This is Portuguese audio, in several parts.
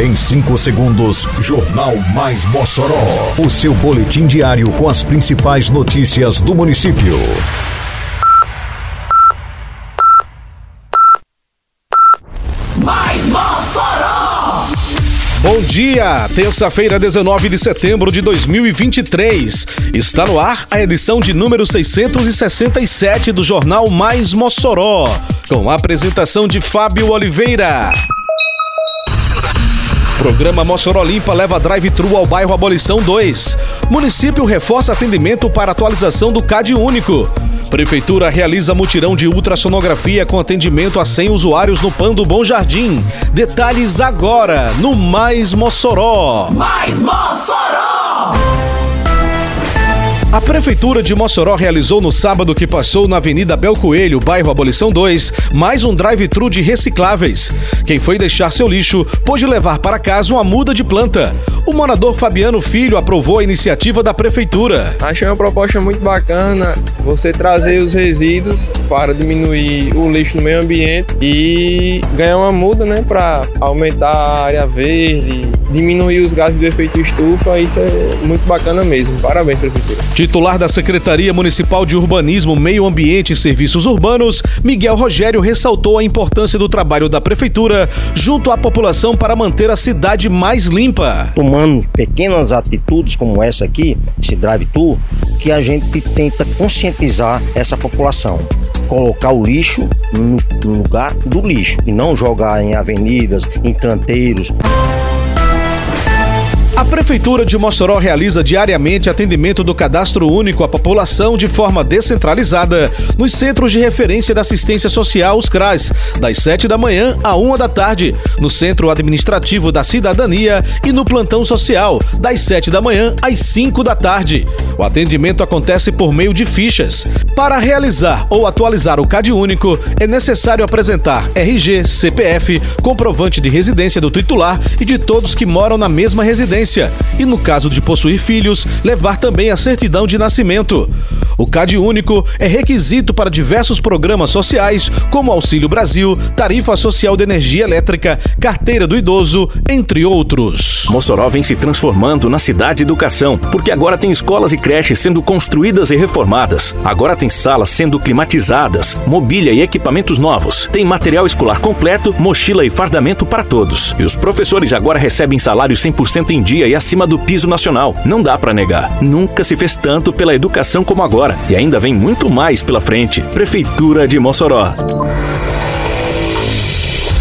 Em 5 segundos, Jornal Mais Mossoró. O seu boletim diário com as principais notícias do município. Mais Mossoró! Bom dia, terça-feira, 19 de setembro de 2023. Está no ar a edição de número 667 do Jornal Mais Mossoró, com a apresentação de Fábio Oliveira. Programa Mossoró Limpa leva drive-thru ao bairro Abolição 2. Município reforça atendimento para atualização do CAD único. Prefeitura realiza mutirão de ultrassonografia com atendimento a 100 usuários no PAN do Bom Jardim. Detalhes agora no Mais Mossoró. Mais Mossoró! A Prefeitura de Mossoró realizou no sábado que passou na Avenida Bel Coelho, bairro Abolição 2, mais um drive-thru de recicláveis. Quem foi deixar seu lixo pôde levar para casa uma muda de planta. O morador Fabiano Filho aprovou a iniciativa da Prefeitura. Achei uma proposta muito bacana você trazer os resíduos para diminuir o lixo no meio ambiente e ganhar uma muda, né, para aumentar a área verde, diminuir os gases do efeito estufa. Isso é muito bacana mesmo. Parabéns, Prefeitura. Titular da Secretaria Municipal de Urbanismo, Meio Ambiente e Serviços Urbanos, Miguel Rogério ressaltou a importância do trabalho da Prefeitura junto à população para manter a cidade mais limpa. Tomando pequenas atitudes como essa aqui, esse drive-thru, que a gente tenta conscientizar essa população. Colocar o lixo no lugar do lixo e não jogar em avenidas, em canteiros. A Prefeitura de Mossoró realiza diariamente atendimento do cadastro único à população de forma descentralizada nos Centros de Referência da Assistência Social, os CRAS, das 7 da manhã à 1 da tarde, no Centro Administrativo da Cidadania e no Plantão Social, das 7 da manhã às 5 da tarde. O atendimento acontece por meio de fichas. Para realizar ou atualizar o CAD único, é necessário apresentar RG, CPF, comprovante de residência do titular e de todos que moram na mesma residência e, no caso de possuir filhos, levar também a certidão de nascimento. O CAD único é requisito para diversos programas sociais, como Auxílio Brasil, Tarifa Social de Energia Elétrica, Carteira do Idoso, entre outros. Mossoró vem se transformando na cidade educação, porque agora tem escolas e creches sendo construídas e reformadas. Agora tem salas sendo climatizadas, mobília e equipamentos novos. Tem material escolar completo, mochila e fardamento para todos. E os professores agora recebem salário 100% em dia e acima do piso nacional. Não dá para negar. Nunca se fez tanto pela educação como agora. E ainda vem muito mais pela frente. Prefeitura de Mossoró.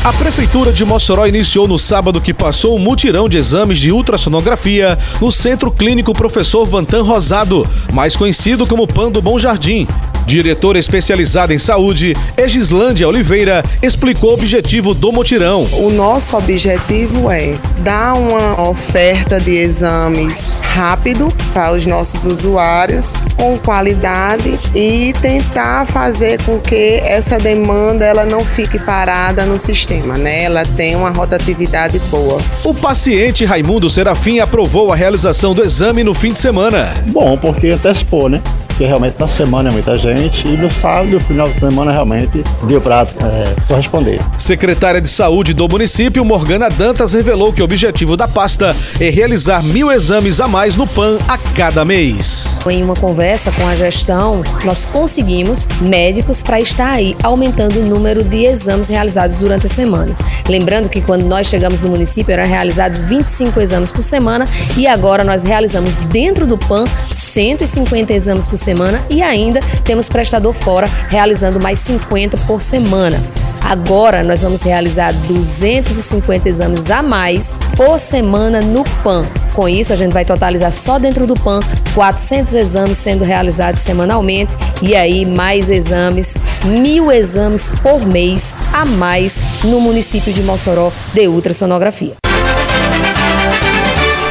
A Prefeitura de Mossoró iniciou no sábado que passou um mutirão de exames de ultrassonografia no Centro Clínico Professor Vantan Rosado, mais conhecido como PAN do Bom Jardim. Diretora especializada em saúde, Egislândia Oliveira, explicou o objetivo do mutirão. O nosso objetivo é dar uma oferta de exames rápido para os nossos usuários, com qualidade e tentar fazer com que essa demanda ela não fique parada no sistema, né? Ela tem uma rotatividade boa. O paciente Raimundo Serafim aprovou a realização do exame no fim de semana. Bom, porque antecipou, né? Porque realmente na semana é muita gente e no sábado, no final de semana, realmente deu para é, corresponder. Secretária de Saúde do município, Morgana Dantas, revelou que o objetivo da pasta é realizar mil exames a mais no PAN a cada mês. Em uma conversa com a gestão, nós conseguimos médicos para estar aí aumentando o número de exames realizados durante a semana. Lembrando que quando nós chegamos no município eram realizados 25 exames por semana e agora nós realizamos dentro do PAN 150 exames por semana e ainda temos prestador fora realizando mais 50 por semana. Agora nós vamos realizar 250 exames a mais por semana no PAN. Com isso, a gente vai totalizar só dentro do PAN 400 exames sendo realizados semanalmente e aí mais exames, mil exames por mês a mais no município de Mossoró de ultrassonografia.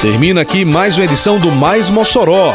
Termina aqui mais uma edição do Mais Mossoró,